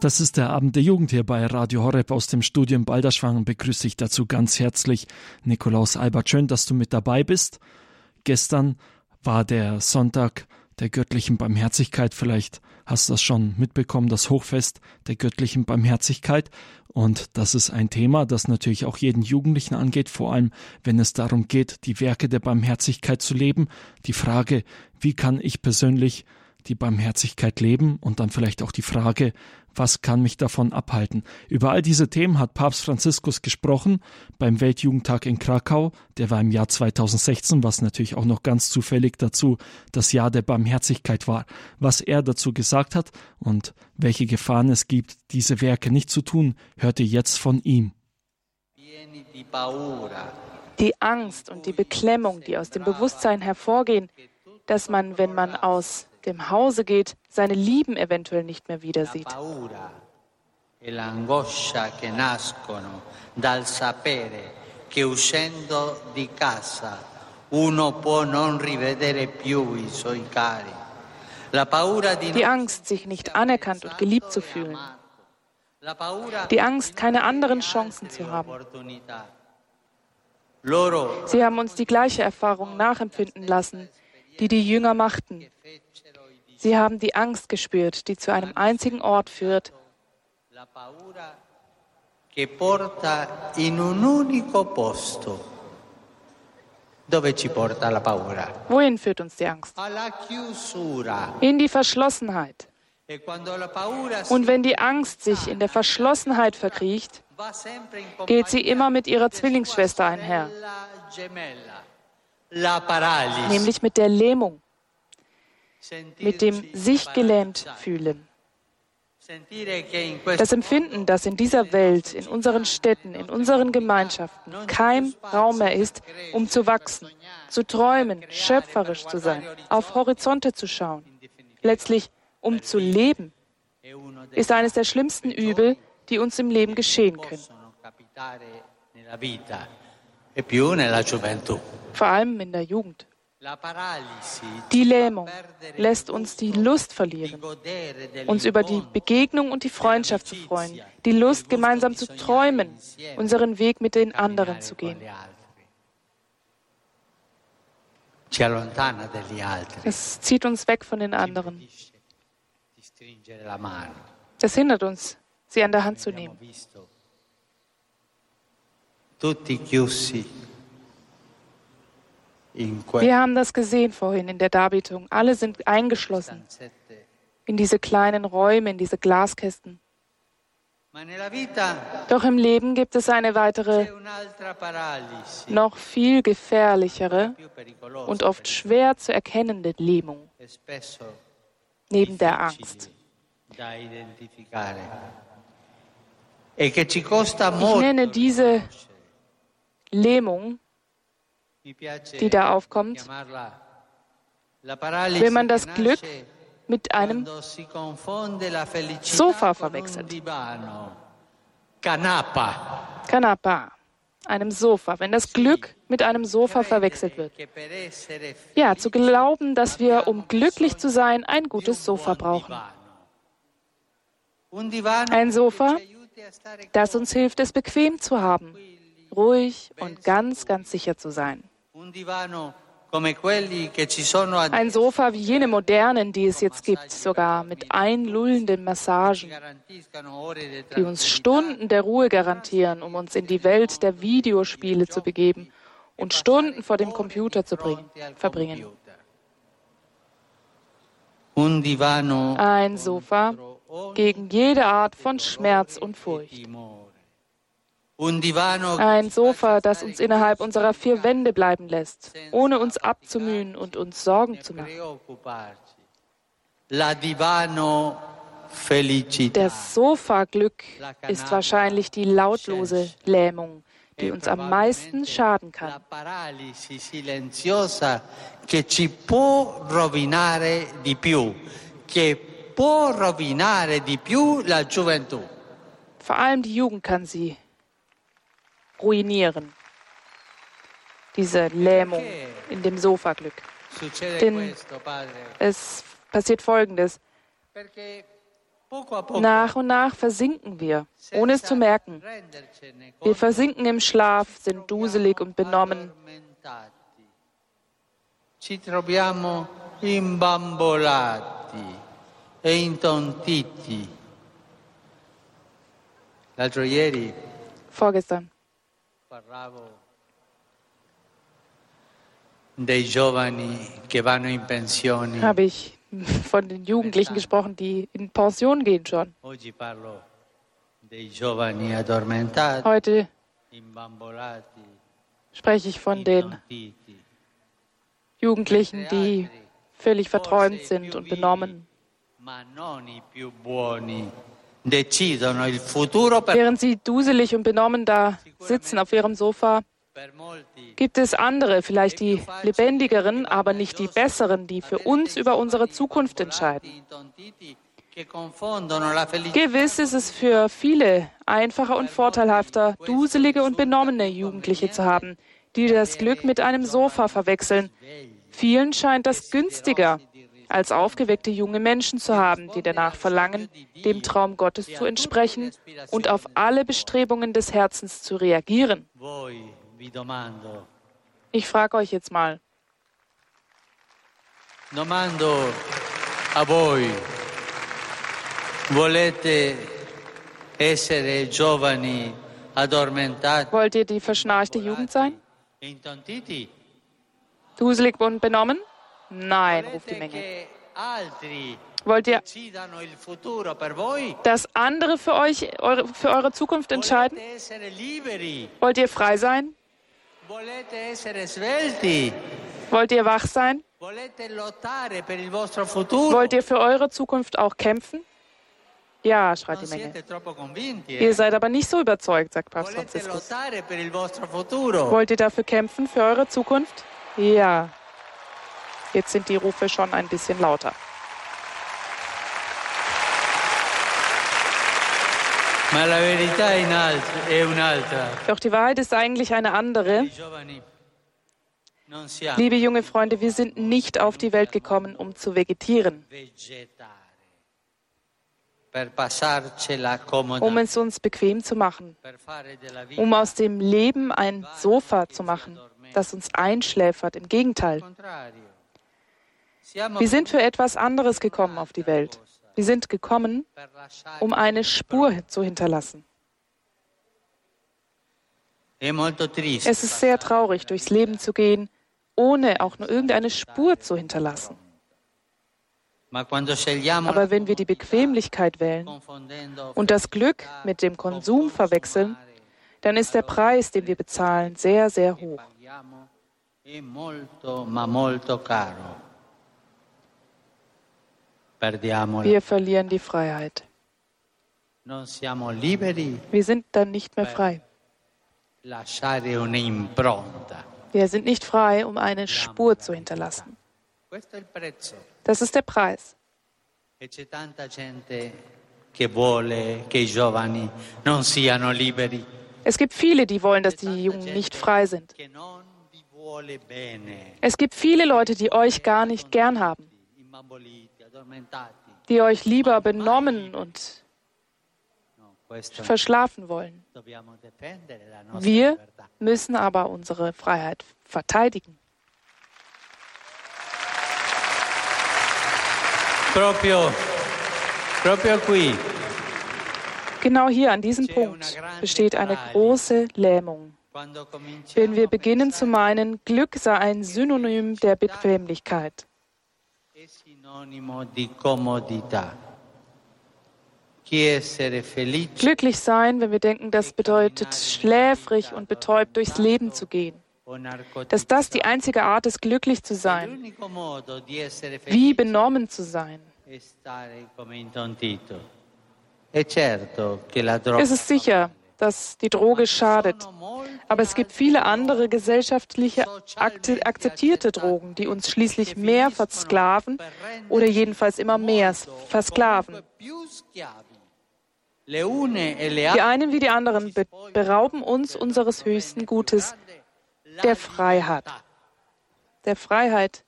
Das ist der Abend der Jugend hier bei Radio Horeb aus dem Studium Balderschwang begrüße ich dazu ganz herzlich Nikolaus Albert. Schön, dass du mit dabei bist. Gestern war der Sonntag der göttlichen Barmherzigkeit. Vielleicht hast du das schon mitbekommen, das Hochfest der göttlichen Barmherzigkeit. Und das ist ein Thema, das natürlich auch jeden Jugendlichen angeht, vor allem wenn es darum geht, die Werke der Barmherzigkeit zu leben. Die Frage, wie kann ich persönlich die Barmherzigkeit leben und dann vielleicht auch die Frage, was kann mich davon abhalten? Über all diese Themen hat Papst Franziskus gesprochen beim Weltjugendtag in Krakau. Der war im Jahr 2016, was natürlich auch noch ganz zufällig dazu das Jahr der Barmherzigkeit war. Was er dazu gesagt hat und welche Gefahren es gibt, diese Werke nicht zu tun, hört ihr jetzt von ihm. Die Angst und die Beklemmung, die aus dem Bewusstsein hervorgehen, dass man, wenn man aus dem Hause geht, seine Lieben eventuell nicht mehr wieder sieht. E che uscendo di casa uno può non rivedere più i suoi cari. Die Angst, sich nicht anerkannt und geliebt zu fühlen. Die Angst, keine anderen Chancen zu haben. Sie haben uns die gleiche Erfahrung nachempfinden lassen, die die Jünger machten. Sie haben die Angst gespürt, die zu einem einzigen Ort führt. Wohin führt uns die Angst? In die Verschlossenheit. E Und wenn die Angst sich in der Verschlossenheit verkriecht, geht sie immer mit ihrer Zwillingsschwester einher, nämlich mit der Lähmung mit dem sich gelähmt fühlen. Das Empfinden, dass in dieser Welt, in unseren Städten, in unseren Gemeinschaften kein Raum mehr ist, um zu wachsen, zu träumen, schöpferisch zu sein, auf Horizonte zu schauen, letztlich um zu leben, ist eines der schlimmsten Übel, die uns im Leben geschehen können. Vor allem in der Jugend. Die Lähmung lässt uns die Lust verlieren, uns über die Begegnung und die Freundschaft zu freuen, die Lust, gemeinsam zu träumen, unseren Weg mit den anderen zu gehen. Es zieht uns weg von den anderen. Es hindert uns, sie an der Hand zu nehmen. Tutti chiusi wir haben das gesehen vorhin in der Darbietung. Alle sind eingeschlossen in diese kleinen Räume, in diese Glaskästen. Doch im Leben gibt es eine weitere, noch viel gefährlichere und oft schwer zu erkennende Lähmung e neben der Angst. E ich nenne diese Lähmung die da aufkommt, wenn man das Glück mit einem Sofa verwechselt. Canapa, einem Sofa. Wenn das Glück mit einem Sofa verwechselt wird. Ja, zu glauben, dass wir, um glücklich zu sein, ein gutes Sofa brauchen. Ein Sofa, das uns hilft, es bequem zu haben, ruhig und ganz, ganz sicher zu sein. Ein Sofa wie jene modernen, die es jetzt gibt, sogar mit einlullenden Massagen, die uns Stunden der Ruhe garantieren, um uns in die Welt der Videospiele zu begeben und Stunden vor dem Computer zu bringen, verbringen. Ein Sofa gegen jede Art von Schmerz und Furcht. Ein Sofa, das uns innerhalb unserer vier Wände bleiben lässt, ohne uns abzumühen und uns Sorgen zu machen. Das Sofa-Glück ist wahrscheinlich die lautlose Lähmung, die uns am meisten schaden kann. Vor allem die Jugend kann sie ruinieren. Diese Lähmung in dem Sofaglück. Denn es passiert Folgendes. Nach und nach versinken wir, ohne es zu merken. Wir versinken im Schlaf, sind duselig und benommen. E Vorgestern parlavo dei giovani che vanno in pensione. habe ich von den Jugendlichen gesprochen, die in Pension gehen schon. Oggi parlo dei giovani addormentati, Heute spreche ich von den. Jugendlichen, die völlig verträumt sind und benommen. Ma non i più buoni Während sie duselig und benommen da sitzen auf ihrem Sofa, gibt es andere, vielleicht die lebendigeren, aber nicht die besseren, die für uns über unsere Zukunft entscheiden. Gewiss ist es für viele einfacher und vorteilhafter, duselige und benommene Jugendliche zu haben, die das Glück mit einem Sofa verwechseln. Vielen scheint das günstiger, als aufgeweckte junge Menschen zu haben, die danach verlangen, dem Traum Gottes zu entsprechen und auf alle Bestrebungen des Herzens zu reagieren. Ich frage euch jetzt mal, domando a voi, volete essere giovani addormentati wollt ihr die verschnarchte Jugend sein? Duselig und benommen? Nein, ruft die Menge. Wollt ihr, dass andere für euch eure, für eure Zukunft entscheiden? Wollt ihr frei sein? Wollt ihr wach sein? Wollt ihr für eure Zukunft auch kämpfen? Ja, schreit die Menge. Ihr eh? seid aber nicht so überzeugt, sagt Papst Franziskus. Wollt ihr dafür kämpfen, für eure Zukunft? Ja. Jetzt sind die Rufe schon ein bisschen lauter. Doch die Wahrheit ist eigentlich eine andere. Liebe junge Freunde, wir sind nicht auf die Welt gekommen, um zu vegetieren, um es uns bequem zu machen, um aus dem Leben ein Sofa zu machen, das uns einschläfert. Im Gegenteil. Wir sind für etwas anderes gekommen auf die Welt. Wir sind gekommen, um eine Spur zu hinterlassen. Es ist sehr traurig, durchs Leben zu gehen, ohne auch nur irgendeine Spur zu hinterlassen. Aber wenn wir die Bequemlichkeit wählen und das Glück mit dem Konsum verwechseln, dann ist der Preis, den wir bezahlen, sehr, sehr hoch. Wir verlieren die Freiheit. Wir sind dann nicht mehr frei. Wir sind nicht frei, um eine Spur zu hinterlassen. Das ist der Preis. E Es gibt viele, die wollen, dass die Jungen nicht frei sind. Es gibt viele Leute, die euch gar nicht gern haben. Die euch lieber benommen und verschlafen wollen. Wir müssen aber unsere Freiheit verteidigen. Genau hier an diesem Punkt besteht eine große Lähmung. Wenn wir beginnen zu meinen, Glück sei ein Synonym der Bequemlichkeit. Glücklich sein, wenn wir denken, das bedeutet schläfrig und betäubt durchs Leben zu gehen. Dass das die einzige Art ist, glücklich zu sein, wie benommen zu sein. Es ist sicher, dass die Droge schadet. Aber es gibt viele andere gesellschaftliche akzeptierte Drogen, die uns schließlich mehr versklaven oder jedenfalls immer mehr versklaven. Die einen wie die anderen be berauben uns unseres höchsten Gutes, der Freiheit. Der Freiheit,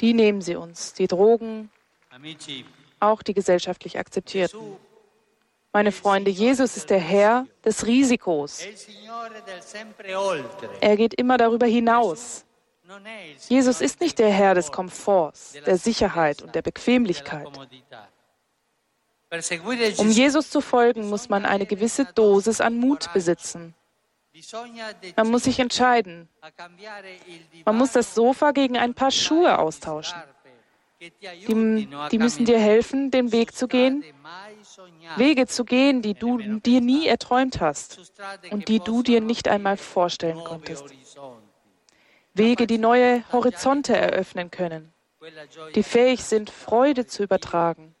die nehmen sie uns. Die Drogen, auch die gesellschaftlich akzeptierten. Meine Freunde, Jesus ist der Herr des Risikos. Er geht immer darüber hinaus. Jesus ist nicht der Herr des Komforts, der Sicherheit und der Bequemlichkeit. Um Jesus zu folgen, muss man eine gewisse Dosis an Mut besitzen. Man muss sich entscheiden. Man muss das Sofa gegen ein paar Schuhe austauschen. Die, die, müssen dir helfen, den Weg zu gehen, Wege zu gehen, die du dir nie erträumt hast und die du dir nicht einmal vorstellen konntest. Wege, die neue Horizonte eröffnen können, die fähig sind, Freude zu übertragen.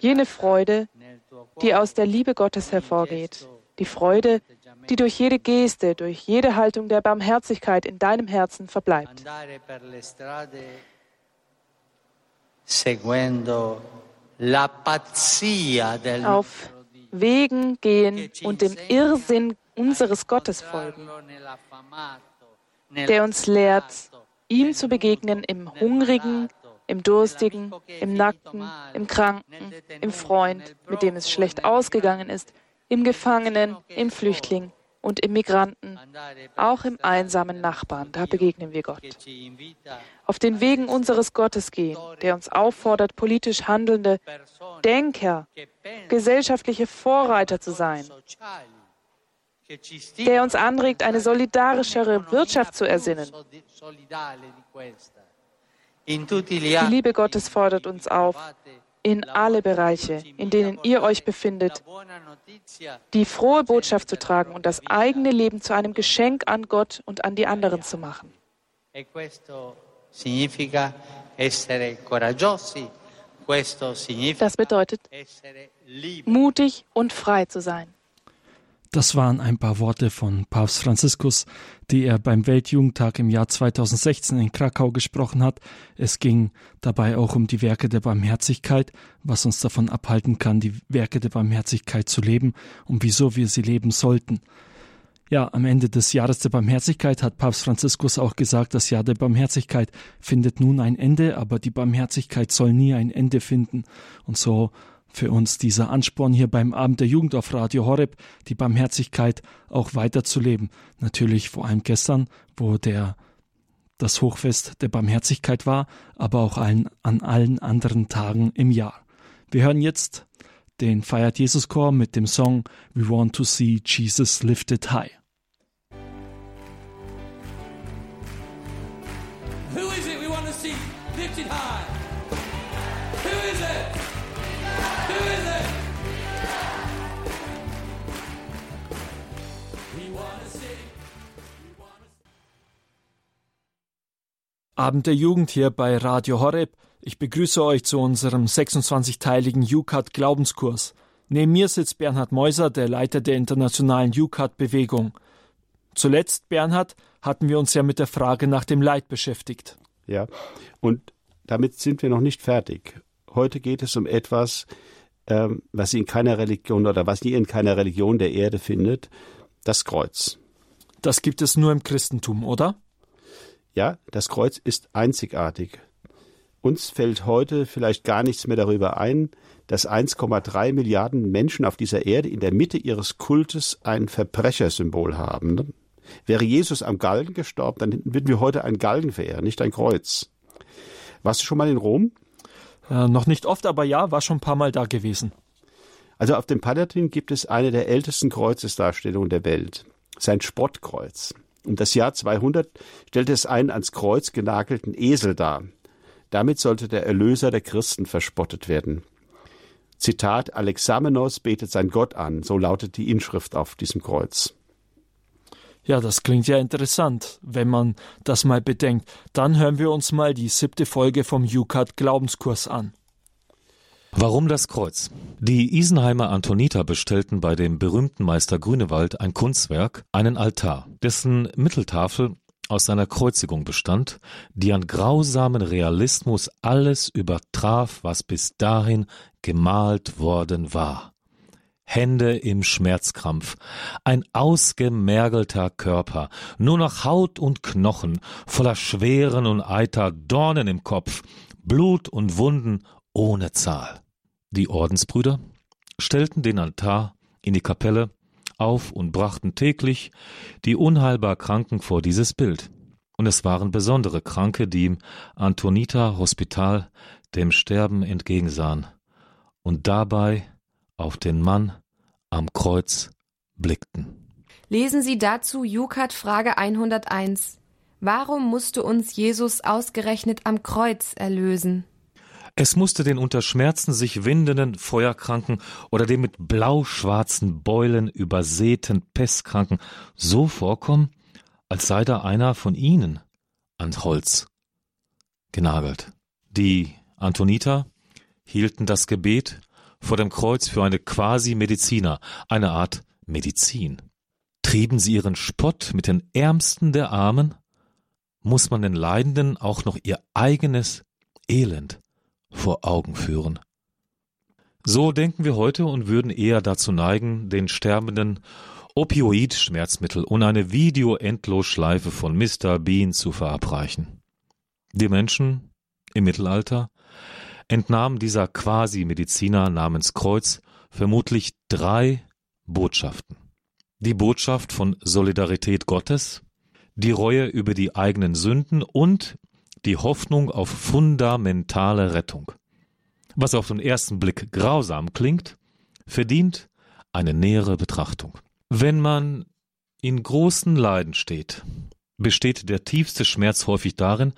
Jene Freude, die aus der Liebe Gottes hervorgeht. Die Freude, die durch jede Geste, durch jede Haltung der Barmherzigkeit in deinem Herzen verbleibt. Auf Wegen gehen und dem Irrsinn unseres Gottes folgen, der uns lehrt, ihm zu begegnen im Hungrigen, im Durstigen, im Nackten, im Kranken, im Freund, mit dem es schlecht ausgegangen ist, im Gefangenen, im Flüchtling und im Migranten, auch im einsamen Nachbarn. Da begegnen wir Gott. Auf den Wegen unseres Gottes gehen, der uns auffordert, politisch handelnde Denker, gesellschaftliche Vorreiter zu sein, der uns anregt, eine solidarischere Wirtschaft zu ersinnen. Die Liebe Gottes fordert uns auf, in alle Bereiche, in denen ihr euch befindet, die frohe Botschaft zu tragen und das eigene Leben zu einem Geschenk an Gott und an die anderen zu machen. Das bedeutet, mutig und frei zu sein. Das waren ein paar Worte von Papst Franziskus, die er beim Weltjugendtag im Jahr 2016 in Krakau gesprochen hat. Es ging dabei auch um die Werke der Barmherzigkeit, was uns davon abhalten kann, die Werke der Barmherzigkeit zu leben und wieso wir sie leben sollten. Ja, am Ende des Jahres der Barmherzigkeit hat Papst Franziskus auch gesagt, das Jahr der Barmherzigkeit findet nun ein Ende, aber die Barmherzigkeit soll nie ein Ende finden. Und so für uns dieser Ansporn hier beim Abend der Jugend auf Radio Horeb, die Barmherzigkeit auch weiterzuleben. Natürlich vor allem gestern, wo der das Hochfest der Barmherzigkeit war, aber auch allen, an allen anderen Tagen im Jahr. Wir hören jetzt den Feiert Jesus Chor mit dem Song We Want to See Jesus Lifted High. Abend der Jugend hier bei Radio Horeb. Ich begrüße euch zu unserem 26-teiligen UCAT Glaubenskurs. Neben mir sitzt Bernhard Meuser, der Leiter der internationalen UCAT Bewegung. Zuletzt, Bernhard, hatten wir uns ja mit der Frage nach dem Leid beschäftigt. Ja, und damit sind wir noch nicht fertig. Heute geht es um etwas, ähm, was ihr in keiner Religion oder was ihr in keiner Religion der Erde findet, das Kreuz. Das gibt es nur im Christentum, oder? Ja, das Kreuz ist einzigartig. Uns fällt heute vielleicht gar nichts mehr darüber ein, dass 1,3 Milliarden Menschen auf dieser Erde in der Mitte ihres Kultes ein Verbrechersymbol haben. Wäre Jesus am Galgen gestorben, dann würden wir heute einen Galgen verehren, nicht ein Kreuz. Warst du schon mal in Rom? Äh, noch nicht oft, aber ja, war schon ein paar Mal da gewesen. Also auf dem Palatin gibt es eine der ältesten Kreuzesdarstellungen der Welt. Sein Spottkreuz. Um das Jahr 200 stellte es einen ans Kreuz genagelten Esel dar. Damit sollte der Erlöser der Christen verspottet werden. Zitat Alexamenos betet sein Gott an, so lautet die Inschrift auf diesem Kreuz. Ja, das klingt ja interessant, wenn man das mal bedenkt. Dann hören wir uns mal die siebte Folge vom UCAT Glaubenskurs an. Warum das Kreuz? Die Isenheimer Antoniter bestellten bei dem berühmten Meister Grünewald ein Kunstwerk, einen Altar, dessen Mitteltafel aus seiner Kreuzigung bestand, die an grausamen Realismus alles übertraf, was bis dahin gemalt worden war. Hände im Schmerzkrampf, ein ausgemergelter Körper, nur noch Haut und Knochen, voller schweren und eiter Dornen im Kopf, Blut und Wunden ohne Zahl. Die Ordensbrüder stellten den Altar in die Kapelle auf und brachten täglich die unheilbar Kranken vor dieses Bild. Und es waren besondere Kranke, die im Antonita Hospital dem Sterben entgegensahen und dabei auf den Mann am Kreuz blickten. Lesen Sie dazu Jukat Frage 101. Warum musste uns Jesus ausgerechnet am Kreuz erlösen? Es musste den unter Schmerzen sich windenden Feuerkranken oder dem mit blau-schwarzen Beulen übersäten Pestkranken so vorkommen, als sei da einer von ihnen ans Holz genagelt. Die Antoniter hielten das Gebet vor dem Kreuz für eine Quasi-Mediziner, eine Art Medizin. Trieben sie ihren Spott mit den Ärmsten der Armen? Muss man den Leidenden auch noch ihr eigenes Elend vor Augen führen? So denken wir heute und würden eher dazu neigen, den Sterbenden Opioid-Schmerzmittel und eine Video-Endlosschleife von Mr. Bean zu verabreichen. Die Menschen im Mittelalter entnahmen dieser Quasi-Mediziner namens Kreuz vermutlich drei Botschaften die Botschaft von Solidarität Gottes, die Reue über die eigenen Sünden und die Hoffnung auf fundamentale Rettung. Was auf den ersten Blick grausam klingt, verdient eine nähere Betrachtung. Wenn man in großen Leiden steht, besteht der tiefste Schmerz häufig darin,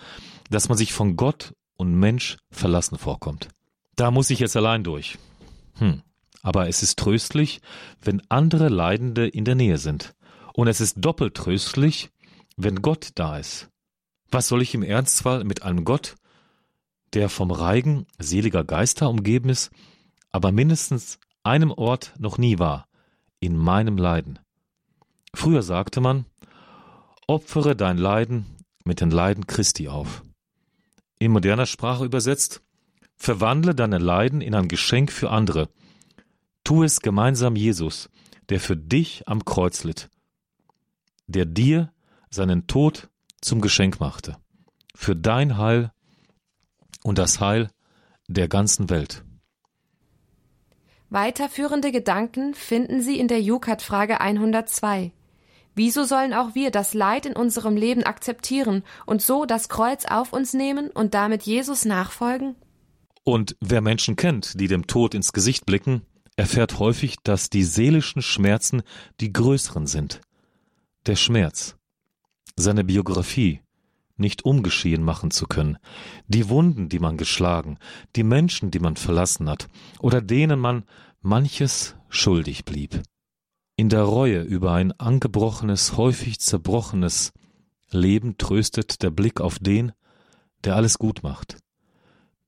dass man sich von Gott und Mensch verlassen vorkommt. Da muss ich jetzt allein durch. Hm aber es ist tröstlich, wenn andere Leidende in der Nähe sind. Und es ist doppelt tröstlich, wenn Gott da ist. Was soll ich im Ernstfall mit einem Gott, der vom Reigen seliger Geister umgeben ist, aber mindestens einem Ort noch nie war, in meinem Leiden. Früher sagte man, opfere dein Leiden mit den Leiden Christi auf. In moderner Sprache übersetzt, verwandle deine Leiden in ein Geschenk für andere – Tu es gemeinsam Jesus, der für dich am Kreuz litt, der dir seinen Tod zum Geschenk machte, für dein Heil und das Heil der ganzen Welt. Weiterführende Gedanken finden Sie in der Jukat-Frage 102. Wieso sollen auch wir das Leid in unserem Leben akzeptieren und so das Kreuz auf uns nehmen und damit Jesus nachfolgen? Und wer Menschen kennt, die dem Tod ins Gesicht blicken, erfährt häufig, dass die seelischen Schmerzen die größeren sind. Der Schmerz, seine Biografie nicht umgeschehen machen zu können, die Wunden, die man geschlagen, die Menschen, die man verlassen hat, oder denen man manches schuldig blieb. In der Reue über ein angebrochenes, häufig zerbrochenes Leben tröstet der Blick auf den, der alles gut macht,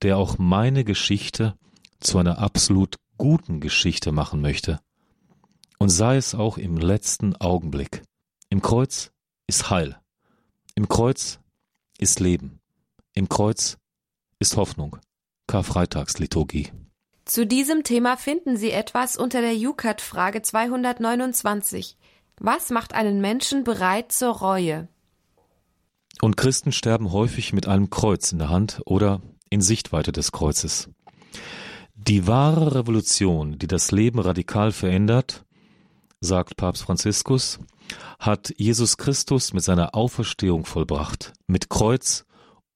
der auch meine Geschichte zu einer absolut guten Geschichte machen möchte. Und sei es auch im letzten Augenblick. Im Kreuz ist Heil. Im Kreuz ist Leben. Im Kreuz ist Hoffnung. Karfreitagsliturgie. Zu diesem Thema finden Sie etwas unter der Jukat-Frage 229. Was macht einen Menschen bereit zur Reue? Und Christen sterben häufig mit einem Kreuz in der Hand oder in Sichtweite des Kreuzes. Die wahre Revolution, die das Leben radikal verändert, sagt Papst Franziskus, hat Jesus Christus mit seiner Auferstehung vollbracht, mit Kreuz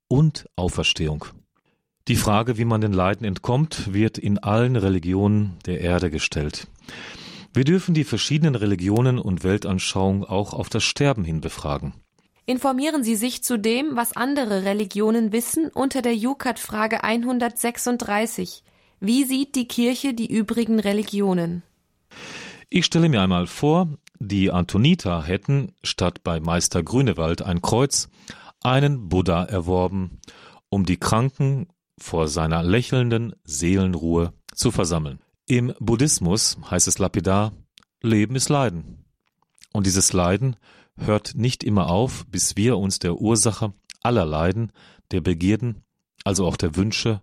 und Auferstehung. Die Frage, wie man den Leiden entkommt, wird in allen Religionen der Erde gestellt. Wir dürfen die verschiedenen Religionen und Weltanschauungen auch auf das Sterben hin befragen. Informieren Sie sich zu dem, was andere Religionen wissen, unter der Jukat-Frage 136. Wie sieht die Kirche die übrigen Religionen? Ich stelle mir einmal vor, die Antoniter hätten statt bei Meister Grünewald ein Kreuz einen Buddha erworben, um die Kranken vor seiner lächelnden Seelenruhe zu versammeln. Im Buddhismus heißt es lapidar, Leben ist Leiden. Und dieses Leiden hört nicht immer auf, bis wir uns der Ursache aller Leiden, der Begierden, also auch der Wünsche,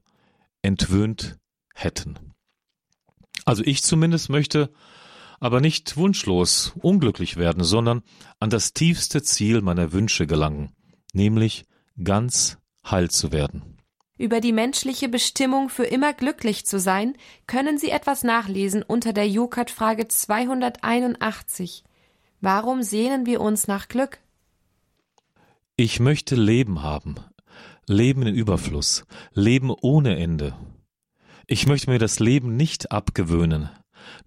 entwöhnt hätten. Also ich zumindest möchte aber nicht wunschlos unglücklich werden, sondern an das tiefste Ziel meiner Wünsche gelangen, nämlich ganz heil zu werden. Über die menschliche Bestimmung für immer glücklich zu sein, können Sie etwas nachlesen unter der Jukat-Frage 281. Warum sehnen wir uns nach Glück? Ich möchte Leben haben, Leben in Überfluss, Leben ohne Ende. Ich möchte mir das Leben nicht abgewöhnen,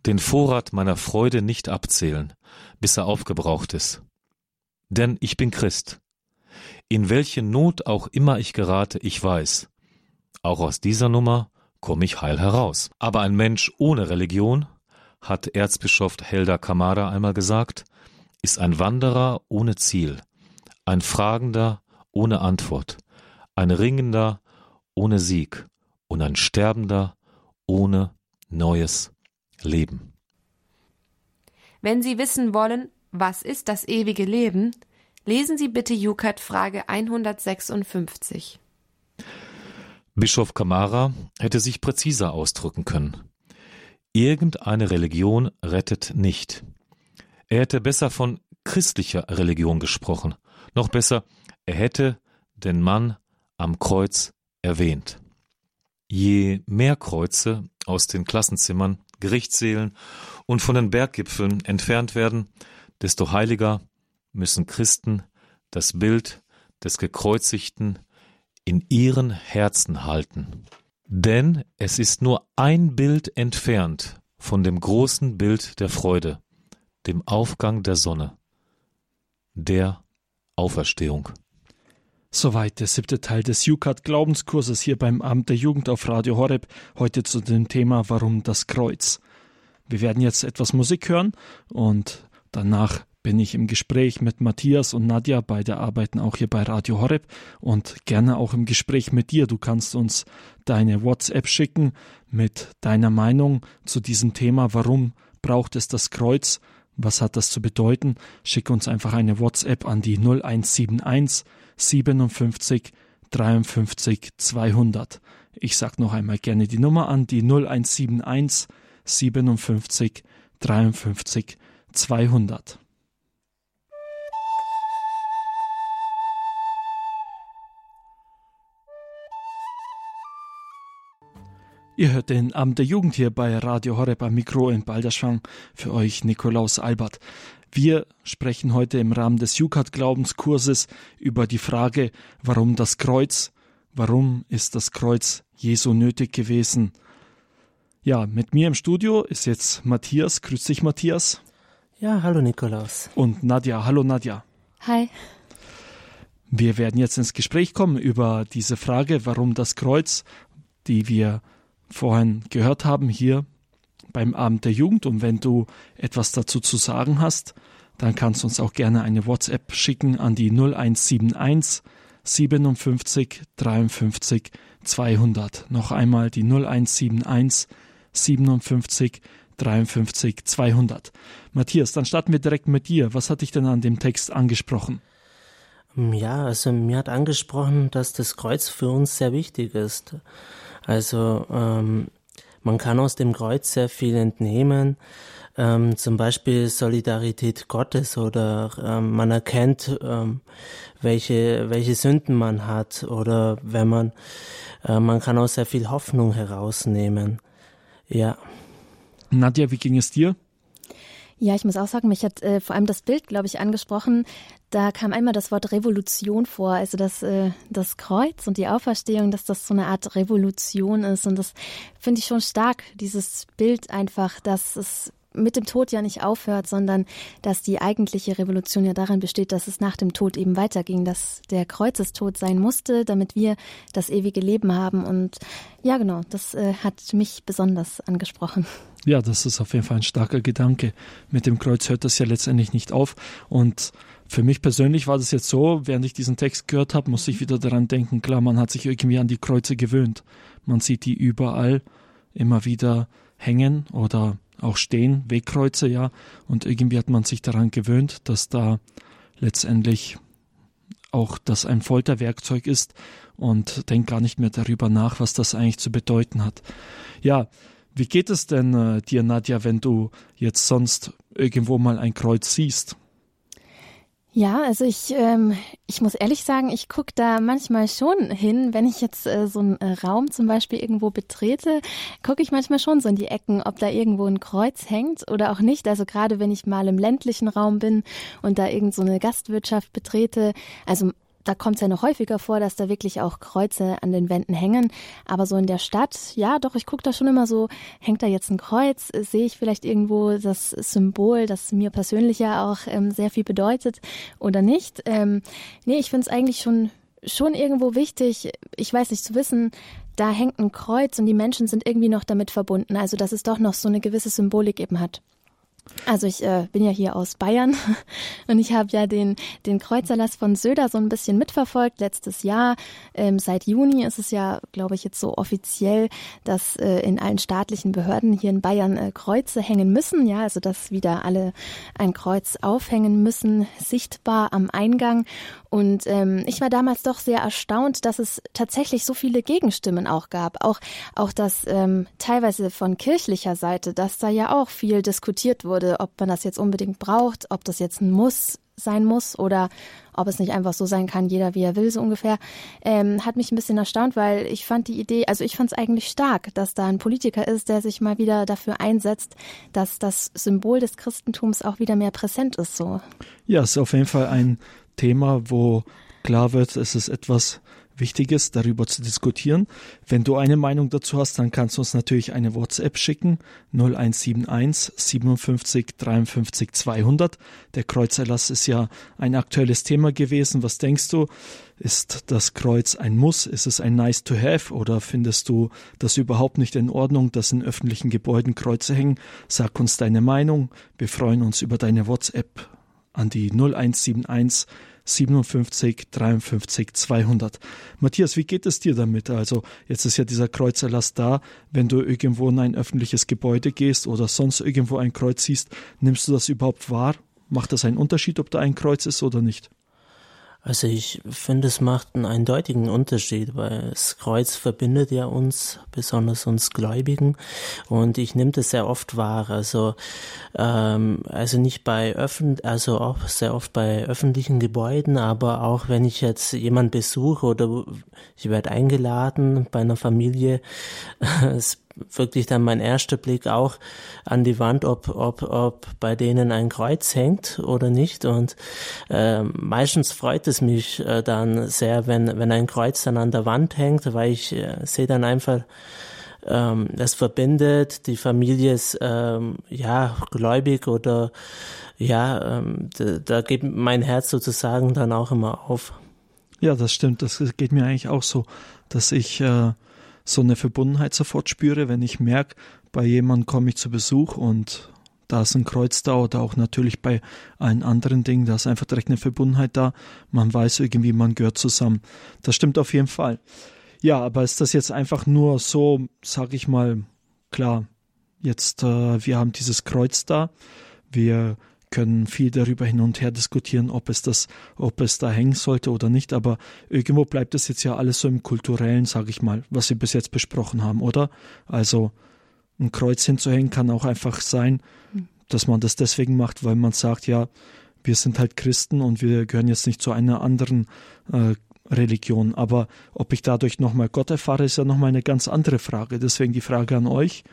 den Vorrat meiner Freude nicht abzählen, bis er aufgebraucht ist. Denn ich bin Christ. In welche Not auch immer ich gerate, ich weiß, auch aus dieser Nummer komme ich heil heraus. Aber ein Mensch ohne Religion, hat Erzbischof Helder Kamada einmal gesagt, ist ein Wanderer ohne Ziel, ein Fragender ohne Antwort, ein Ringender ohne Sieg und ein Sterbender ohne neues Leben. Wenn Sie wissen wollen, was ist das ewige Leben, lesen Sie bitte Jukat Frage 156. Bischof Kamara hätte sich präziser ausdrücken können. Irgendeine Religion rettet nicht. Er hätte besser von christlicher Religion gesprochen. Noch besser, er hätte den Mann am Kreuz erwähnt. Je mehr Kreuze aus den Klassenzimmern, Gerichtssälen und von den Berggipfeln entfernt werden, desto heiliger müssen Christen das Bild des Gekreuzigten in ihren Herzen halten. Denn es ist nur ein Bild entfernt von dem großen Bild der Freude, dem Aufgang der Sonne, der Auferstehung. Soweit der siebte Teil des UCAT Glaubenskurses hier beim Amt der Jugend auf Radio Horeb, heute zu dem Thema Warum das Kreuz. Wir werden jetzt etwas Musik hören und danach bin ich im Gespräch mit Matthias und Nadja, beide arbeiten auch hier bei Radio Horeb und gerne auch im Gespräch mit dir. Du kannst uns deine WhatsApp schicken mit deiner Meinung zu diesem Thema. Warum braucht es das Kreuz? Was hat das zu bedeuten? Schick uns einfach eine WhatsApp an die 0171 57 53 200. Ich sag noch einmal gerne die Nummer an, die 0171 57 53 200. Ihr hört den Abend der Jugend hier bei Radio Horeb am Mikro in Balderschwang. Für euch Nikolaus Albert. Wir sprechen heute im Rahmen des Jukat-Glaubenskurses über die Frage, warum das Kreuz, warum ist das Kreuz Jesu nötig gewesen? Ja, mit mir im Studio ist jetzt Matthias. Grüß dich, Matthias. Ja, hallo Nikolaus. Und Nadja. Hallo Nadja. Hi. Wir werden jetzt ins Gespräch kommen über diese Frage, warum das Kreuz, die wir vorhin gehört haben hier beim Abend der Jugend. Und wenn du etwas dazu zu sagen hast, dann kannst du uns auch gerne eine WhatsApp schicken an die 0171 57 53 200. Noch einmal die 0171 57 53 200. Matthias, dann starten wir direkt mit dir. Was hat dich denn an dem Text angesprochen? Ja, also mir hat angesprochen, dass das Kreuz für uns sehr wichtig ist. Also ähm, man kann aus dem Kreuz sehr viel entnehmen, ähm, zum Beispiel Solidarität Gottes oder ähm, man erkennt, ähm, welche, welche Sünden man hat oder wenn man, äh, man kann auch sehr viel Hoffnung herausnehmen. Ja. Nadja, wie ging es dir? Ja, ich muss auch sagen, mich hat äh, vor allem das Bild, glaube ich, angesprochen. Da kam einmal das Wort Revolution vor, also das, äh, das Kreuz und die Auferstehung, dass das so eine Art Revolution ist. Und das finde ich schon stark, dieses Bild einfach, dass es mit dem Tod ja nicht aufhört, sondern dass die eigentliche Revolution ja darin besteht, dass es nach dem Tod eben weiterging, dass der Kreuzestod sein musste, damit wir das ewige Leben haben. Und ja, genau, das äh, hat mich besonders angesprochen. Ja, das ist auf jeden Fall ein starker Gedanke. Mit dem Kreuz hört das ja letztendlich nicht auf. Und für mich persönlich war das jetzt so, während ich diesen Text gehört habe, musste ich wieder daran denken, klar, man hat sich irgendwie an die Kreuze gewöhnt. Man sieht die überall immer wieder hängen oder auch stehen, Wegkreuze, ja. Und irgendwie hat man sich daran gewöhnt, dass da letztendlich auch das ein Folterwerkzeug ist und denkt gar nicht mehr darüber nach, was das eigentlich zu bedeuten hat. Ja, wie geht es denn äh, dir, Nadja, wenn du jetzt sonst irgendwo mal ein Kreuz siehst? Ja, also ich, ähm, ich muss ehrlich sagen, ich gucke da manchmal schon hin, wenn ich jetzt äh, so einen äh, Raum zum Beispiel irgendwo betrete, gucke ich manchmal schon so in die Ecken, ob da irgendwo ein Kreuz hängt oder auch nicht. Also gerade wenn ich mal im ländlichen Raum bin und da irgend so eine Gastwirtschaft betrete, also da kommt es ja noch häufiger vor, dass da wirklich auch Kreuze an den Wänden hängen. Aber so in der Stadt, ja, doch, ich gucke da schon immer so, hängt da jetzt ein Kreuz? Sehe ich vielleicht irgendwo das Symbol, das mir persönlich ja auch ähm, sehr viel bedeutet oder nicht? Ähm, nee, ich finde es eigentlich schon, schon irgendwo wichtig, ich weiß nicht, zu wissen, da hängt ein Kreuz und die Menschen sind irgendwie noch damit verbunden. Also, dass es doch noch so eine gewisse Symbolik eben hat. Also ich äh, bin ja hier aus Bayern und ich habe ja den, den Kreuzerlass von Söder so ein bisschen mitverfolgt letztes Jahr. Ähm, seit Juni ist es ja, glaube ich, jetzt so offiziell, dass äh, in allen staatlichen Behörden hier in Bayern äh, Kreuze hängen müssen. Ja, also dass wieder alle ein Kreuz aufhängen müssen, sichtbar am Eingang. Und ähm, ich war damals doch sehr erstaunt, dass es tatsächlich so viele Gegenstimmen auch gab. Auch, auch das ähm, teilweise von kirchlicher Seite, dass da ja auch viel diskutiert wurde, ob man das jetzt unbedingt braucht, ob das jetzt ein Muss sein muss oder ob es nicht einfach so sein kann, jeder wie er will, so ungefähr, ähm, hat mich ein bisschen erstaunt, weil ich fand die Idee, also ich fand es eigentlich stark, dass da ein Politiker ist, der sich mal wieder dafür einsetzt, dass das Symbol des Christentums auch wieder mehr präsent ist. So. Ja, ist auf jeden Fall ein Thema, wo klar wird, es ist etwas Wichtiges, darüber zu diskutieren. Wenn du eine Meinung dazu hast, dann kannst du uns natürlich eine WhatsApp schicken, 0171 57 53 200. Der Kreuzerlass ist ja ein aktuelles Thema gewesen. Was denkst du? Ist das Kreuz ein Muss? Ist es ein Nice to have? Oder findest du das überhaupt nicht in Ordnung, dass in öffentlichen Gebäuden Kreuze hängen? Sag uns deine Meinung. Wir freuen uns über deine WhatsApp an die 0171 57 53 200. Matthias, wie geht es dir damit? Also jetzt ist ja dieser Kreuzerlass da. Wenn du irgendwo in ein öffentliches Gebäude gehst oder sonst irgendwo ein Kreuz siehst, nimmst du das überhaupt wahr? Macht das einen Unterschied, ob da ein Kreuz ist oder nicht? Also ich finde, es macht einen eindeutigen Unterschied, weil das Kreuz verbindet ja uns, besonders uns Gläubigen, und ich nehme das sehr oft wahr. Also ähm, also nicht bei öffentlich, also auch sehr oft bei öffentlichen Gebäuden, aber auch wenn ich jetzt jemand besuche oder ich werde eingeladen bei einer Familie, es wirklich dann mein erster Blick auch an die Wand, ob, ob, ob bei denen ein Kreuz hängt oder nicht. Und äh, meistens freut es mich äh, dann sehr, wenn, wenn ein Kreuz dann an der Wand hängt, weil ich äh, sehe dann einfach, ähm, das verbindet, die Familie ist ähm, ja gläubig oder ja, ähm, da, da geht mein Herz sozusagen dann auch immer auf. Ja, das stimmt. Das geht mir eigentlich auch so, dass ich äh, so eine Verbundenheit sofort spüre, wenn ich merke, bei jemandem komme ich zu Besuch und da ist ein Kreuz da oder auch natürlich bei allen anderen Dingen, da ist einfach direkt eine Verbundenheit da. Man weiß irgendwie, man gehört zusammen. Das stimmt auf jeden Fall. Ja, aber ist das jetzt einfach nur so, sag ich mal, klar, jetzt, äh, wir haben dieses Kreuz da, wir können viel darüber hin und her diskutieren, ob es das, ob es da hängen sollte oder nicht, aber irgendwo bleibt es jetzt ja alles so im kulturellen, sage ich mal, was wir bis jetzt besprochen haben, oder? Also ein Kreuz hinzuhängen kann auch einfach sein, dass man das deswegen macht, weil man sagt, ja, wir sind halt Christen und wir gehören jetzt nicht zu einer anderen äh, Religion. Aber ob ich dadurch nochmal Gott erfahre, ist ja nochmal eine ganz andere Frage. Deswegen die Frage an euch.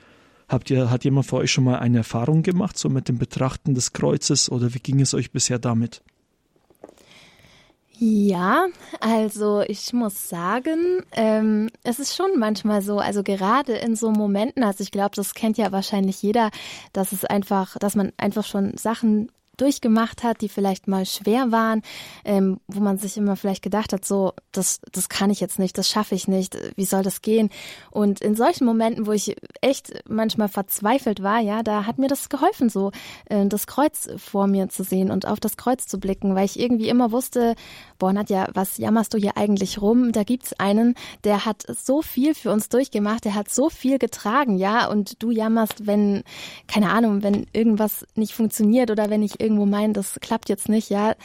Habt ihr, hat jemand von euch schon mal eine Erfahrung gemacht, so mit dem Betrachten des Kreuzes oder wie ging es euch bisher damit? Ja, also ich muss sagen, ähm, es ist schon manchmal so, also gerade in so Momenten, also ich glaube, das kennt ja wahrscheinlich jeder, dass es einfach, dass man einfach schon Sachen durchgemacht hat, die vielleicht mal schwer waren, ähm, wo man sich immer vielleicht gedacht hat, so, das, das kann ich jetzt nicht, das schaffe ich nicht, wie soll das gehen? Und in solchen Momenten, wo ich echt manchmal verzweifelt war, ja, da hat mir das geholfen, so äh, das Kreuz vor mir zu sehen und auf das Kreuz zu blicken, weil ich irgendwie immer wusste, boah, Nadja, was jammerst du hier eigentlich rum? Da gibt's einen, der hat so viel für uns durchgemacht, der hat so viel getragen, ja, und du jammerst, wenn, keine Ahnung, wenn irgendwas nicht funktioniert oder wenn ich irgendwo meine, das klappt jetzt nicht, ja.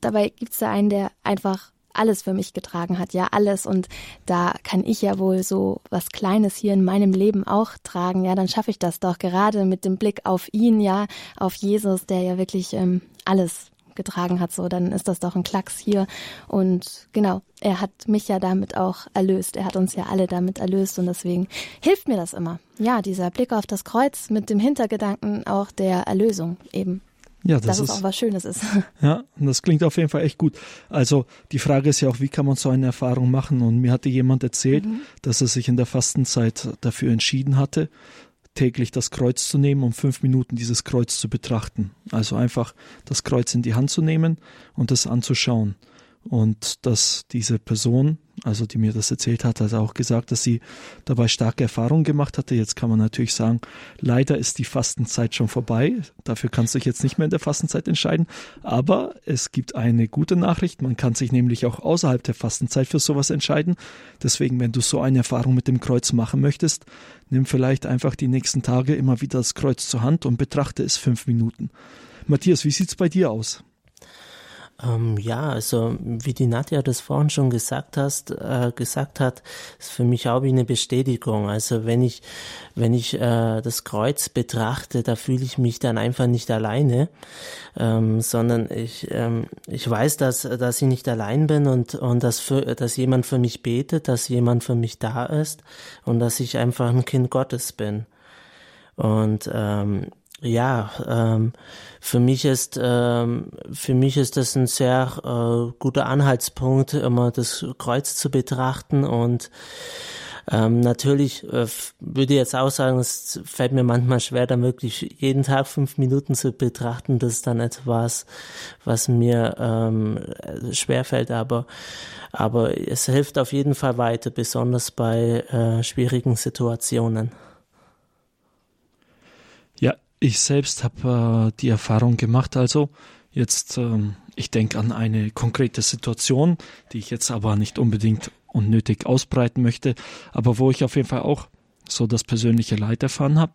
Dabei gibt's da einen, der einfach alles für mich getragen hat, ja, alles. Und da kann ich ja wohl so was Kleines hier in meinem Leben auch tragen, ja, dann schaffe ich das doch gerade mit dem Blick auf ihn, ja, auf Jesus, der ja wirklich ähm, alles getragen hat, so, dann ist das doch ein Klacks hier. Und genau, er hat mich ja damit auch erlöst. Er hat uns ja alle damit erlöst und deswegen hilft mir das immer. Ja, dieser Blick auf das Kreuz mit dem Hintergedanken auch der Erlösung eben. Ja, das dass ist es auch was Schönes ist. Ja, und das klingt auf jeden Fall echt gut. Also die Frage ist ja auch, wie kann man so eine Erfahrung machen? Und mir hatte jemand erzählt, mhm. dass er sich in der Fastenzeit dafür entschieden hatte, täglich das Kreuz zu nehmen, um fünf Minuten dieses Kreuz zu betrachten. Also einfach das Kreuz in die Hand zu nehmen und das anzuschauen. Und dass diese Person, also die mir das erzählt hat, hat auch gesagt, dass sie dabei starke Erfahrungen gemacht hatte. Jetzt kann man natürlich sagen, leider ist die Fastenzeit schon vorbei. Dafür kannst du dich jetzt nicht mehr in der Fastenzeit entscheiden. Aber es gibt eine gute Nachricht. Man kann sich nämlich auch außerhalb der Fastenzeit für sowas entscheiden. Deswegen, wenn du so eine Erfahrung mit dem Kreuz machen möchtest, nimm vielleicht einfach die nächsten Tage immer wieder das Kreuz zur Hand und betrachte es fünf Minuten. Matthias, wie sieht's bei dir aus? Ähm, ja, also wie die Nadja das vorhin schon gesagt hast, äh, gesagt hat, ist für mich auch wie eine Bestätigung. Also wenn ich, wenn ich äh, das Kreuz betrachte, da fühle ich mich dann einfach nicht alleine, ähm, sondern ich, ähm, ich weiß, dass, dass ich nicht allein bin und, und dass, für, dass jemand für mich betet, dass jemand für mich da ist und dass ich einfach ein Kind Gottes bin. Und ähm, ja, ähm, für mich ist ähm, für mich ist das ein sehr äh, guter Anhaltspunkt, immer das Kreuz zu betrachten und ähm, natürlich äh, würde ich jetzt auch sagen, es fällt mir manchmal schwer, da wirklich jeden Tag fünf Minuten zu betrachten. Das ist dann etwas, was mir ähm, schwer fällt, aber aber es hilft auf jeden Fall weiter, besonders bei äh, schwierigen Situationen. Ich selbst habe äh, die Erfahrung gemacht, also jetzt, ähm, ich denke an eine konkrete Situation, die ich jetzt aber nicht unbedingt unnötig ausbreiten möchte, aber wo ich auf jeden Fall auch so das persönliche Leid erfahren habe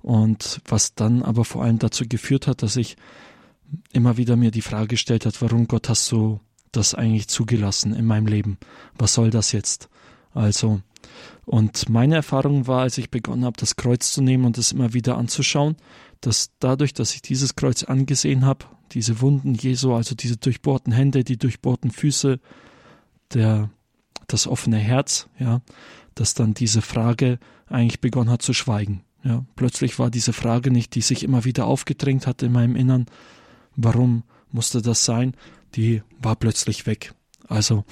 und was dann aber vor allem dazu geführt hat, dass ich immer wieder mir die Frage gestellt hat, warum Gott hast du das eigentlich zugelassen in meinem Leben? Was soll das jetzt? Also und meine Erfahrung war, als ich begonnen habe, das Kreuz zu nehmen und es immer wieder anzuschauen, dass dadurch, dass ich dieses Kreuz angesehen habe, diese Wunden Jesu, also diese durchbohrten Hände, die durchbohrten Füße, der, das offene Herz, ja, dass dann diese Frage eigentlich begonnen hat zu schweigen. Ja, plötzlich war diese Frage nicht, die sich immer wieder aufgedrängt hat in meinem Innern, warum musste das sein, die war plötzlich weg. Also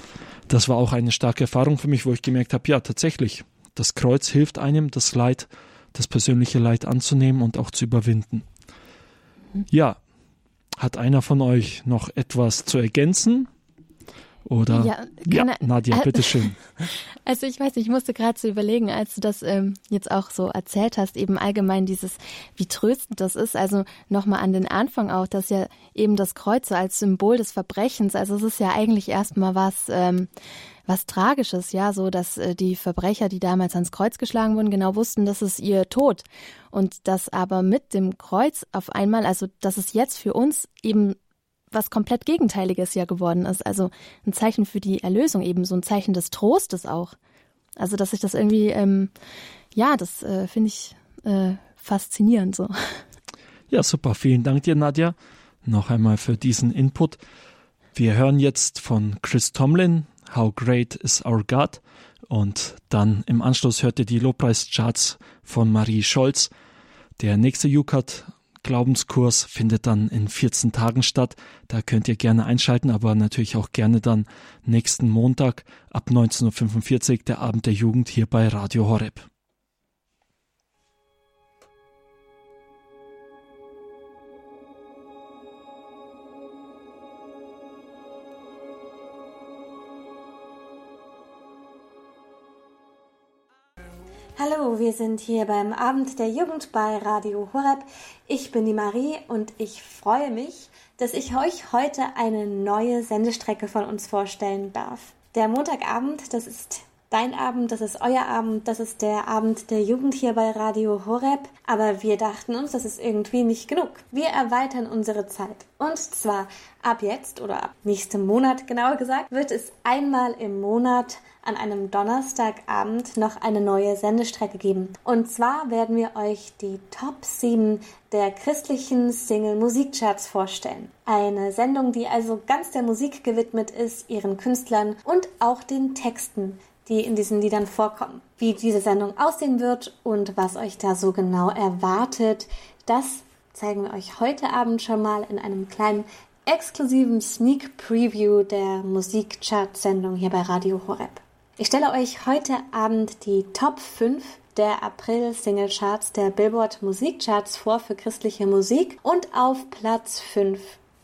das war auch eine starke Erfahrung für mich, wo ich gemerkt habe, ja, tatsächlich, das Kreuz hilft einem, das Leid, das persönliche Leid anzunehmen und auch zu überwinden. Ja, hat einer von euch noch etwas zu ergänzen? Oder ja, ja er, Nadja, äh, bitteschön. Also ich weiß nicht, ich musste gerade so überlegen, als du das ähm, jetzt auch so erzählt hast, eben allgemein dieses, wie tröstend das ist. Also nochmal an den Anfang auch, dass ja eben das Kreuz so als Symbol des Verbrechens, also es ist ja eigentlich erstmal was, ähm, was Tragisches, ja, so dass äh, die Verbrecher, die damals ans Kreuz geschlagen wurden, genau wussten, das ist ihr Tod. Und dass aber mit dem Kreuz auf einmal, also dass es jetzt für uns eben was komplett Gegenteiliges ja geworden ist. Also ein Zeichen für die Erlösung, eben so ein Zeichen des Trostes auch. Also dass ich das irgendwie, ähm, ja, das äh, finde ich äh, faszinierend so. Ja, super. Vielen Dank dir, Nadja, noch einmal für diesen Input. Wir hören jetzt von Chris Tomlin, How Great is Our God? Und dann im Anschluss hört ihr die Lobpreischarts von Marie Scholz. Der nächste Jukat Glaubenskurs findet dann in 14 Tagen statt. Da könnt ihr gerne einschalten, aber natürlich auch gerne dann nächsten Montag ab 19.45 Uhr der Abend der Jugend hier bei Radio Horeb. Hallo, wir sind hier beim Abend der Jugend bei Radio Horeb. Ich bin die Marie und ich freue mich, dass ich euch heute eine neue Sendestrecke von uns vorstellen darf. Der Montagabend, das ist dein Abend, das ist euer Abend, das ist der Abend der Jugend hier bei Radio Horeb. Aber wir dachten uns, das ist irgendwie nicht genug. Wir erweitern unsere Zeit. Und zwar ab jetzt oder ab nächstem Monat genauer gesagt, wird es einmal im Monat an einem Donnerstagabend noch eine neue Sendestrecke geben. Und zwar werden wir euch die Top 7 der christlichen Single-Musikcharts vorstellen. Eine Sendung, die also ganz der Musik gewidmet ist, ihren Künstlern und auch den Texten, die in diesen Liedern vorkommen. Wie diese Sendung aussehen wird und was euch da so genau erwartet, das zeigen wir euch heute Abend schon mal in einem kleinen exklusiven Sneak Preview der Musikchart-Sendung hier bei Radio Horeb. Ich stelle euch heute Abend die Top 5 der April-Single-Charts der Billboard Musikcharts vor für christliche Musik und auf Platz 5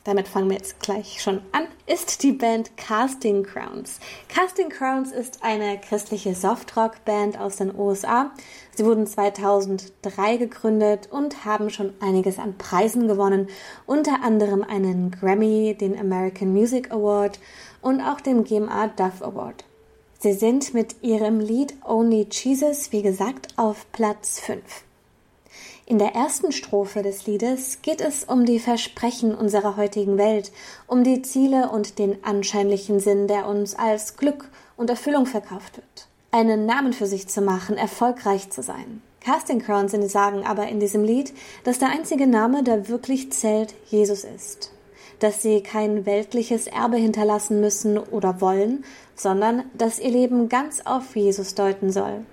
damit fangen wir jetzt gleich schon an, ist die Band Casting Crowns. Casting Crowns ist eine christliche Softrock-Band aus den USA. Sie wurden 2003 gegründet und haben schon einiges an Preisen gewonnen, unter anderem einen Grammy, den American Music Award und auch den GMA Duff Award. Sie sind mit ihrem Lied Only Jesus, wie gesagt, auf Platz 5. In der ersten Strophe des Liedes geht es um die Versprechen unserer heutigen Welt, um die Ziele und den anscheinlichen Sinn, der uns als Glück und Erfüllung verkauft wird. Einen Namen für sich zu machen, erfolgreich zu sein. Casting Crowns sagen aber in diesem Lied, dass der einzige Name, der wirklich zählt, Jesus ist. Dass sie kein weltliches Erbe hinterlassen müssen oder wollen, sondern dass ihr Leben ganz auf Jesus deuten soll.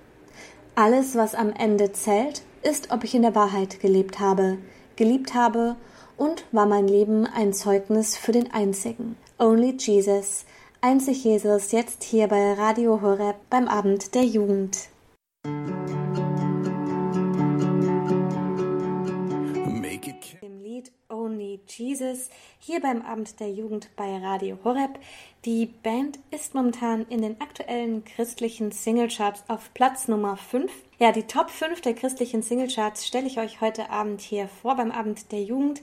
Alles, was am Ende zählt, ist, ob ich in der Wahrheit gelebt habe, geliebt habe und war mein Leben ein Zeugnis für den einzigen. Only Jesus, einzig Jesus, jetzt hier bei Radio Horeb beim Abend der Jugend. Dem Jesus hier beim Abend der Jugend bei Radio Horeb. Die Band ist momentan in den aktuellen christlichen Singlecharts auf Platz Nummer 5 ja, die Top 5 der christlichen Singlecharts stelle ich euch heute Abend hier vor beim Abend der Jugend.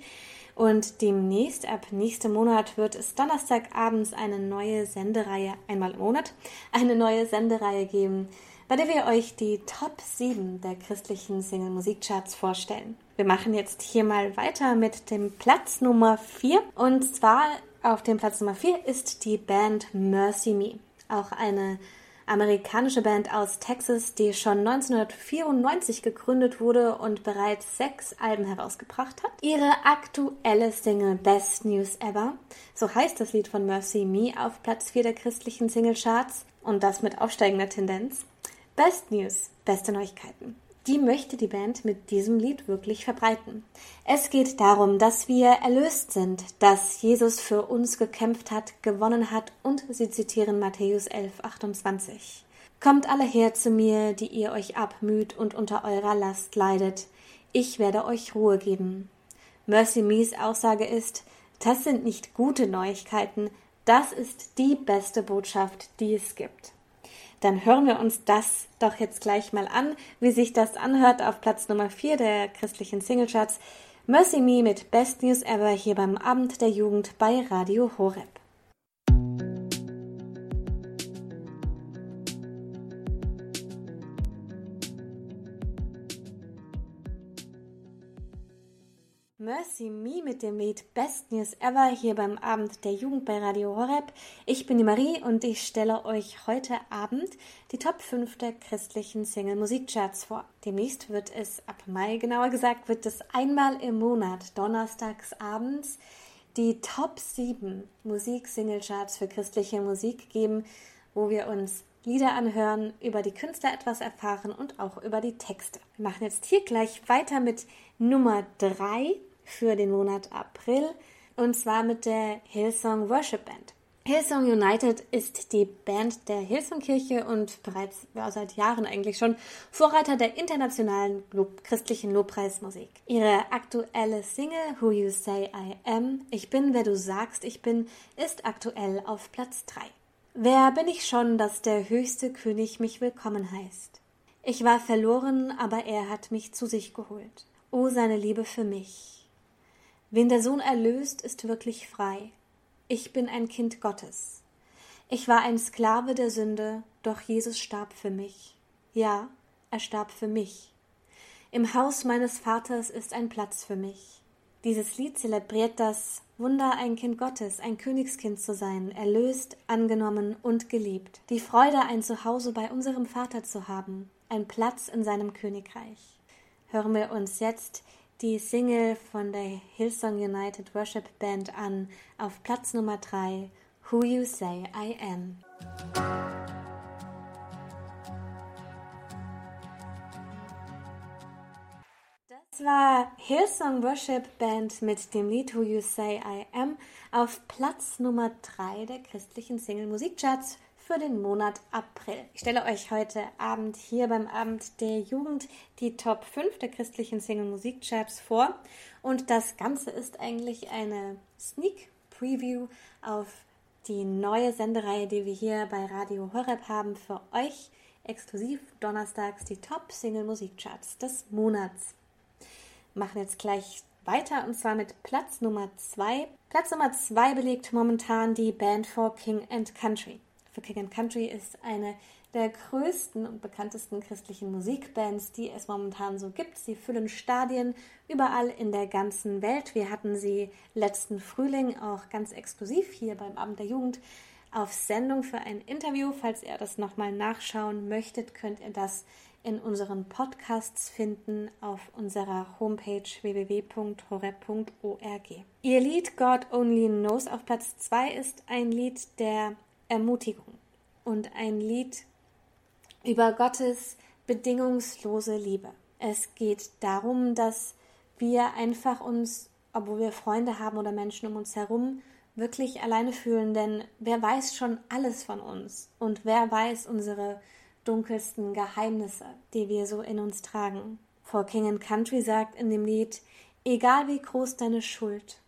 Und demnächst, ab nächstem Monat, wird es Donnerstagabends eine neue Sendereihe, einmal im Monat, eine neue Sendereihe geben, bei der wir euch die Top 7 der christlichen Single-Musikcharts vorstellen. Wir machen jetzt hier mal weiter mit dem Platz Nummer 4. Und zwar auf dem Platz Nummer 4 ist die Band Mercy Me. Auch eine amerikanische Band aus Texas, die schon 1994 gegründet wurde und bereits sechs Alben herausgebracht hat. Ihre aktuelle Single Best News Ever, so heißt das Lied von Mercy Me, auf Platz 4 der christlichen Singlecharts und das mit aufsteigender Tendenz. Best News, beste Neuigkeiten die möchte die Band mit diesem Lied wirklich verbreiten. Es geht darum, dass wir erlöst sind, dass Jesus für uns gekämpft hat, gewonnen hat und sie zitieren Matthäus 11, 28. Kommt alle her zu mir, die ihr euch abmüht und unter eurer Last leidet. Ich werde euch Ruhe geben. Mercy Mees Aussage ist, das sind nicht gute Neuigkeiten, das ist die beste Botschaft, die es gibt dann hören wir uns das doch jetzt gleich mal an, wie sich das anhört auf Platz Nummer 4 der christlichen Singlecharts. Mercy Me mit Best News Ever hier beim Abend der Jugend bei Radio Horeb. Mercy Me mit dem Lied Best News Ever hier beim Abend der Jugend bei Radio Horeb. Ich bin die Marie und ich stelle euch heute Abend die Top 5 der christlichen Single Musikcharts vor. Demnächst wird es, ab Mai genauer gesagt, wird es einmal im Monat, donnerstags abends, die Top 7 Musik-Single-Charts für christliche Musik geben, wo wir uns Lieder anhören, über die Künstler etwas erfahren und auch über die Texte. Wir machen jetzt hier gleich weiter mit Nummer 3 für den Monat April und zwar mit der Hillsong Worship Band. Hillsong United ist die Band der Hillsong-Kirche und bereits ja, seit Jahren eigentlich schon Vorreiter der internationalen Lob christlichen Lobpreismusik. Ihre aktuelle Single Who You Say I Am, Ich bin, wer du sagst, ich bin, ist aktuell auf Platz 3. Wer bin ich schon, dass der höchste König mich willkommen heißt? Ich war verloren, aber er hat mich zu sich geholt. O seine Liebe für mich. Wen der Sohn erlöst, ist wirklich frei. Ich bin ein Kind Gottes. Ich war ein Sklave der Sünde, doch Jesus starb für mich. Ja, er starb für mich. Im Haus meines Vaters ist ein Platz für mich. Dieses Lied zelebriert das Wunder, ein Kind Gottes, ein Königskind zu sein, erlöst, angenommen und geliebt. Die Freude, ein Zuhause bei unserem Vater zu haben, ein Platz in seinem Königreich. Hören wir uns jetzt die Single von der Hillsong United Worship Band an, auf Platz Nummer 3, Who You Say I Am. Das war Hillsong Worship Band mit dem Lied Who You Say I Am auf Platz Nummer 3 der christlichen Single Musikcharts für den Monat April. Ich stelle euch heute Abend hier beim Abend der Jugend die Top 5 der christlichen Single Musikcharts vor und das Ganze ist eigentlich eine Sneak Preview auf die neue Sendereihe, die wir hier bei Radio Horeb haben, für euch exklusiv donnerstags die Top Single Musikcharts des Monats. Machen jetzt gleich weiter und zwar mit Platz Nummer 2. Platz Nummer 2 belegt momentan die Band for King and Country. For King and Country ist eine der größten und bekanntesten christlichen Musikbands, die es momentan so gibt. Sie füllen Stadien überall in der ganzen Welt. Wir hatten sie letzten Frühling auch ganz exklusiv hier beim Abend der Jugend auf Sendung für ein Interview. Falls ihr das nochmal nachschauen möchtet, könnt ihr das in unseren Podcasts finden auf unserer Homepage www.horeb.org. Ihr Lied God Only Knows auf Platz 2 ist ein Lied der Ermutigung und ein Lied über Gottes bedingungslose Liebe. Es geht darum, dass wir einfach uns, obwohl wir Freunde haben oder Menschen um uns herum, wirklich alleine fühlen, denn wer weiß schon alles von uns und wer weiß unsere dunkelsten Geheimnisse, die wir so in uns tragen. For King and Country sagt in dem Lied, egal wie groß deine Schuld,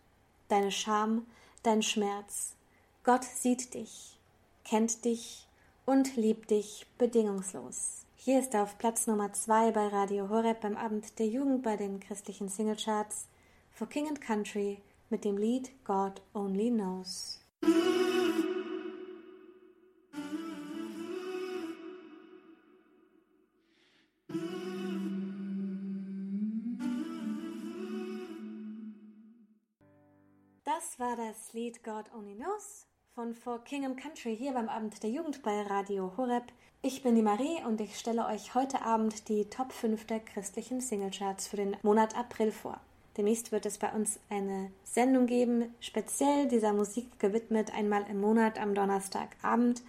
deine Scham, dein Schmerz, Gott sieht dich, kennt dich und liebt dich bedingungslos. Hier ist auf Platz Nummer 2 bei Radio Horeb beim Abend der Jugend bei den christlichen Singlecharts For King and Country mit dem Lied God Only Knows. Das war das Lied God Only Knows von For King and Country hier beim Abend der Jugend bei Radio Horeb. Ich bin die Marie und ich stelle euch heute Abend die Top 5 der christlichen Singlecharts für den Monat April vor. Demnächst wird es bei uns eine Sendung geben, speziell dieser Musik gewidmet, einmal im Monat am Donnerstagabend.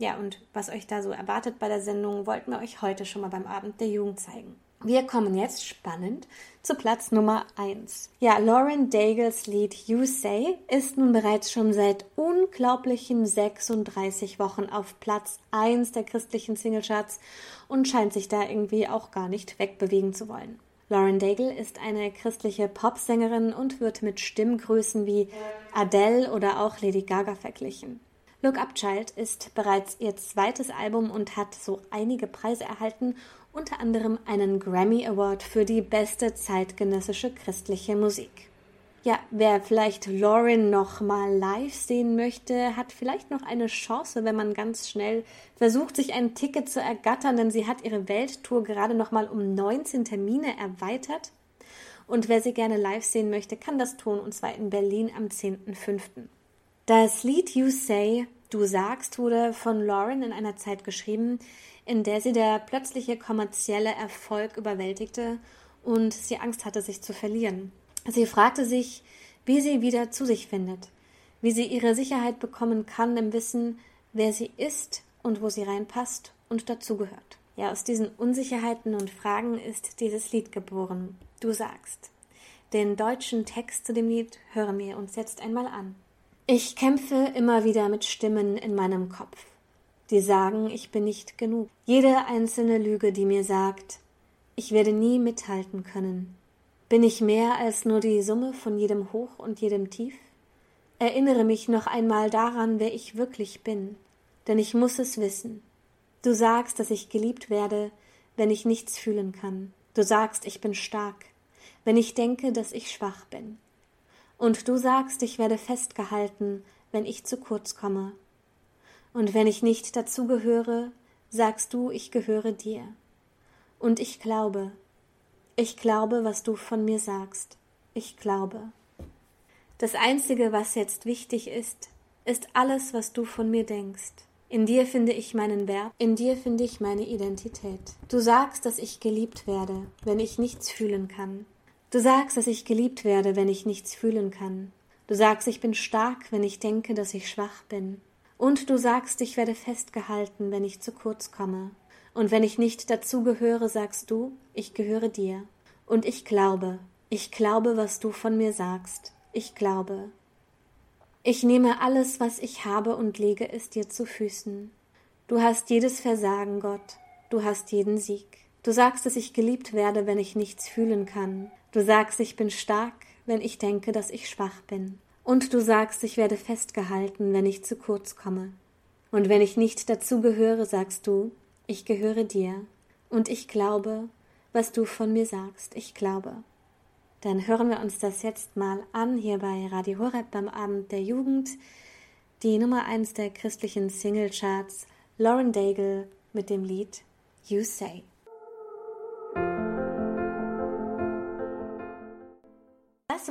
Ja, und was euch da so erwartet bei der Sendung, wollten wir euch heute schon mal beim Abend der Jugend zeigen. Wir kommen jetzt spannend zu Platz Nummer 1. Ja, Lauren Daigles Lied You Say ist nun bereits schon seit unglaublichen 36 Wochen auf Platz 1 der christlichen Singlecharts und scheint sich da irgendwie auch gar nicht wegbewegen zu wollen. Lauren Daigle ist eine christliche Popsängerin und wird mit Stimmgrößen wie Adele oder auch Lady Gaga verglichen. Look Up Child ist bereits ihr zweites Album und hat so einige Preise erhalten unter anderem einen Grammy Award für die beste zeitgenössische christliche Musik. Ja, wer vielleicht Lauren noch mal live sehen möchte, hat vielleicht noch eine Chance, wenn man ganz schnell versucht, sich ein Ticket zu ergattern, denn sie hat ihre Welttour gerade noch mal um 19 Termine erweitert. Und wer sie gerne live sehen möchte, kann das tun, und zwar in Berlin am 10.05. Das Lied You Say, Du sagst, wurde von Lauren in einer Zeit geschrieben, in der sie der plötzliche kommerzielle Erfolg überwältigte und sie Angst hatte, sich zu verlieren. Sie fragte sich, wie sie wieder zu sich findet, wie sie ihre Sicherheit bekommen kann im Wissen, wer sie ist und wo sie reinpasst und dazugehört. Ja, aus diesen Unsicherheiten und Fragen ist dieses Lied geboren. Du sagst. Den deutschen Text zu dem Lied hören wir uns jetzt einmal an. Ich kämpfe immer wieder mit Stimmen in meinem Kopf die sagen, ich bin nicht genug. Jede einzelne Lüge, die mir sagt, ich werde nie mithalten können. Bin ich mehr als nur die Summe von jedem Hoch und jedem Tief? Erinnere mich noch einmal daran, wer ich wirklich bin, denn ich muss es wissen. Du sagst, dass ich geliebt werde, wenn ich nichts fühlen kann. Du sagst, ich bin stark, wenn ich denke, dass ich schwach bin. Und du sagst, ich werde festgehalten, wenn ich zu kurz komme Und wenn ich nicht dazugehöre, sagst du, ich gehöre dir. Und ich glaube, ich glaube, was du von mir sagst. Ich glaube. Das Einzige, was jetzt wichtig ist, ist alles, was du von mir denkst. In dir finde ich meinen Wert, in dir finde ich meine Identität. Du sagst, dass ich geliebt werde, wenn ich nichts fühlen kann. Du sagst, dass ich geliebt werde, wenn ich nichts fühlen kann. Du sagst, ich bin stark, wenn ich denke, dass ich schwach bin. Und du sagst, ich werde festgehalten, wenn ich zu kurz komme. Und wenn ich nicht dazugehöre, sagst du, ich gehöre dir. Und ich glaube, ich glaube, was du von mir sagst. Ich glaube. Ich nehme alles, was ich habe, und lege es dir zu Füßen. Du hast jedes Versagen, Gott. Du hast jeden Sieg. Du sagst, dass ich geliebt werde, wenn ich nichts fühlen kann. Du sagst, ich bin stark, wenn ich denke, dass ich schwach bin. Und du sagst, ich werde festgehalten, wenn ich zu kurz komme. Und wenn ich nicht dazugehöre, sagst du, ich gehöre dir. Und ich glaube, was du von mir sagst, ich glaube. Dann hören wir uns das jetzt mal an hier bei Radio Horeb beim Abend der Jugend. Die Nummer eins der christlichen Singlecharts, Lauren Daigle mit dem Lied You Say.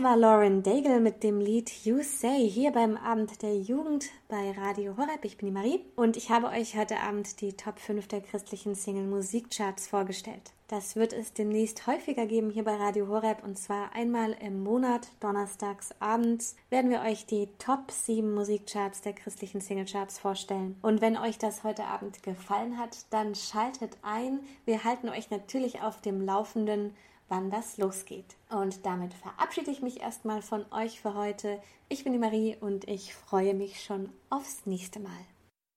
War Lauren Daigle mit dem Lied You Say hier beim Abend der Jugend bei Radio Horeb. Ich bin die Marie und ich habe euch heute Abend die Top 5 der christlichen Single Musikcharts vorgestellt. Das wird es demnächst häufiger geben hier bei Radio Horeb und zwar einmal im Monat, donnerstags abends, werden wir euch die Top 7 Musikcharts der christlichen Singlecharts vorstellen. Und wenn euch das heute Abend gefallen hat, dann schaltet ein. Wir halten euch natürlich auf dem Laufenden wann das losgeht. Und damit verabschiede ich mich erstmal von euch für heute. Ich bin die Marie und ich freue mich schon aufs nächste Mal.